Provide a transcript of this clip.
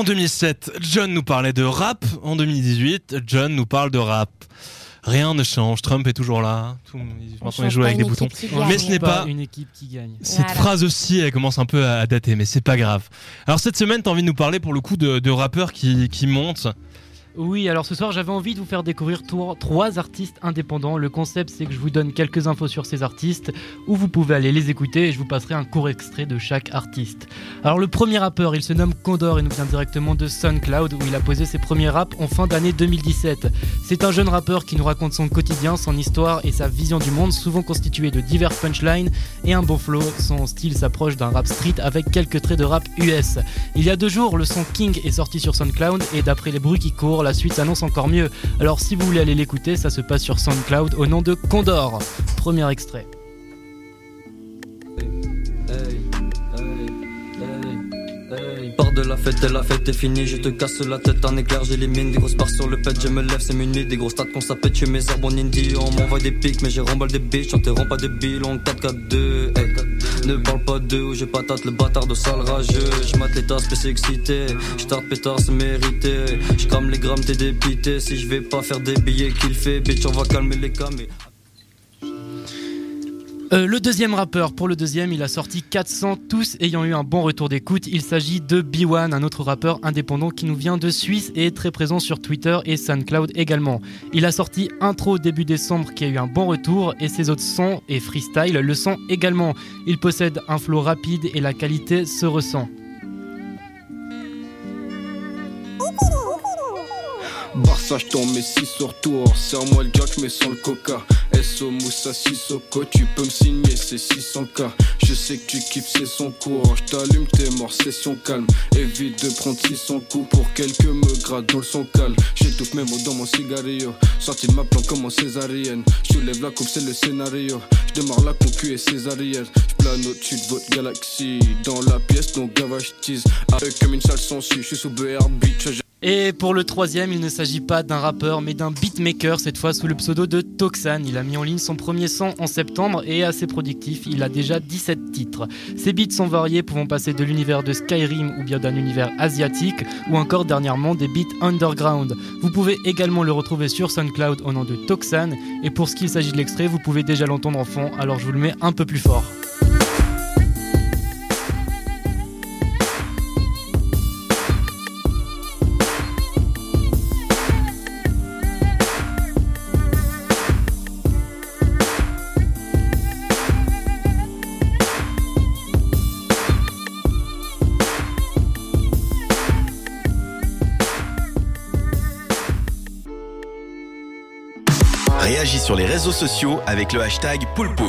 En 2007, John nous parlait de rap. En 2018, John nous parle de rap. Rien ne change, Trump est toujours là. Tout, maintenant, il joue avec des boutons. Mais ce n'est pas une équipe qui gagne. Cette Voilà. phrase aussi, elle commence un peu à dater, mais c'est pas grave. Alors cette semaine, t'as envie de nous parler pour le coup de, de rappeurs qui, qui montent. Oui, alors ce soir, j'avais envie de vous faire découvrir trois artistes indépendants. Le concept, c'est que je vous donne quelques infos sur ces artistes, où vous pouvez aller les écouter et je vous passerai un court extrait de chaque artiste. Alors le premier rappeur, il se nomme Condor et nous vient directement de SoundCloud, où il a posé ses premiers raps en fin d'année 2017. C'est un jeune rappeur qui nous raconte son quotidien, son histoire et sa vision du monde, souvent constitué de divers punchlines et un beau flow. Son style s'approche d'un rap street avec quelques traits de rap US. Il y a deux jours, le son King est sorti sur SoundCloud et d'après les bruits qui courent, la suite s'annonce encore mieux. Alors si vous voulez aller l'écouter, ça se passe sur SoundCloud au nom de Condor. Premier extrait. De la fête et la fête est finie, je te casse la tête en éclair, j'élimine des grosses barres sur le pet, je me lève, c'est muni, des grosses stats qu'on s'appelle, tu mes herbes en indie, on m'envoie des pics, mais j'ai remballe des bitches, on te rend pas des billes, on 4-4-2, hey. Ne parle pas de où j'ai patate le bâtard de sale rageux, je mate les tasses, c'est excité, je pétard, c'est mérité, les grammes, si je vais pas faire des billets qu'il fait, on va calmer les camés. Euh, le deuxième rappeur, pour le deuxième, il a sorti 400, tous ayant eu un bon retour d'écoute. Il s'agit de B1, un autre rappeur indépendant qui nous vient de Suisse et est très présent sur Twitter et SoundCloud également. Il a sorti Intro début décembre qui a eu un bon retour et ses autres sons et freestyle le sont également. Il possède un flow rapide et la qualité se ressent. Barça, je t'en mets 6 sur tour. Serre-moi le jack, mais sans le coca. SO Moussa Sissoko, tu peux me signer, c'est 600k. Je sais que tu kiffes, c'est son cours. Je t'allume, t'es mort, session calme. Évite de prendre 600 coups pour quelques me grade dans le son calme. J'étouffe mes mots dans mon cigarillo. Sorti de ma plan comme en césarienne. Je lève la coupe, c'est le scénario. Je démarre la concu et césarienne. Je plane au-dessus de votre galaxie. Dans la pièce, donc gavage tease. Avec comme une salle sans je suis sous BR Beach. Et pour le troisième, il ne s'agit pas d'un rappeur, mais d'un beatmaker, cette fois sous le pseudo de Toxan. Il a mis en ligne son premier son en septembre et est assez productif, il a déjà 17 titres. Ses beats sont variés, pouvant passer de l'univers de Skyrim ou bien d'un univers asiatique, ou encore dernièrement des beats underground. Vous pouvez également le retrouver sur SoundCloud au nom de Toxan, et pour ce qu'il s'agit de l'extrait, vous pouvez déjà l'entendre en fond, alors je vous le mets un peu plus fort. Réagis sur les réseaux sociaux avec le hashtag PoulPush.